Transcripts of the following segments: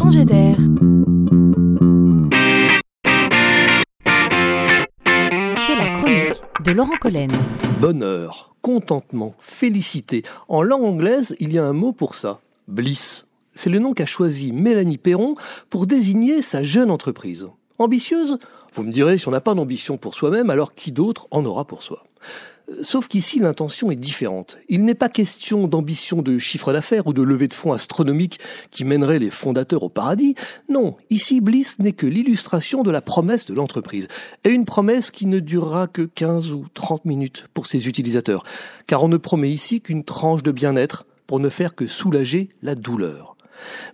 changer d'air. C'est la chronique de Laurent Collen. Bonheur, contentement, félicité. En langue anglaise, il y a un mot pour ça, bliss. C'est le nom qu'a choisi Mélanie Perron pour désigner sa jeune entreprise. Ambitieuse Vous me direz, si on n'a pas d'ambition pour soi-même, alors qui d'autre en aura pour soi? Sauf qu'ici, l'intention est différente. Il n'est pas question d'ambition de chiffre d'affaires ou de levée de fonds astronomique qui mènerait les fondateurs au paradis. Non, ici, Bliss n'est que l'illustration de la promesse de l'entreprise. Et une promesse qui ne durera que 15 ou 30 minutes pour ses utilisateurs. Car on ne promet ici qu'une tranche de bien-être pour ne faire que soulager la douleur.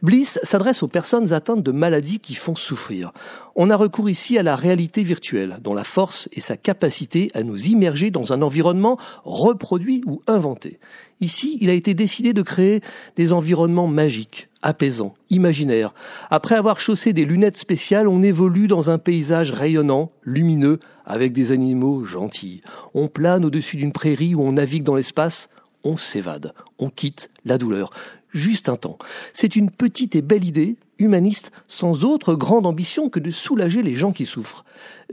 Bliss s'adresse aux personnes atteintes de maladies qui font souffrir. On a recours ici à la réalité virtuelle, dont la force est sa capacité à nous immerger dans un environnement reproduit ou inventé. Ici, il a été décidé de créer des environnements magiques, apaisants, imaginaires. Après avoir chaussé des lunettes spéciales, on évolue dans un paysage rayonnant, lumineux, avec des animaux gentils. On plane au-dessus d'une prairie où on navigue dans l'espace on s'évade, on quitte la douleur. Juste un temps. C'est une petite et belle idée, humaniste, sans autre grande ambition que de soulager les gens qui souffrent.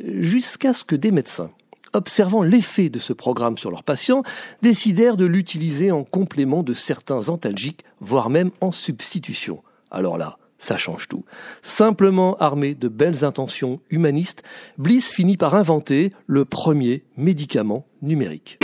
Jusqu'à ce que des médecins, observant l'effet de ce programme sur leurs patients, décidèrent de l'utiliser en complément de certains antalgiques, voire même en substitution. Alors là, ça change tout. Simplement armé de belles intentions humanistes, Bliss finit par inventer le premier médicament numérique.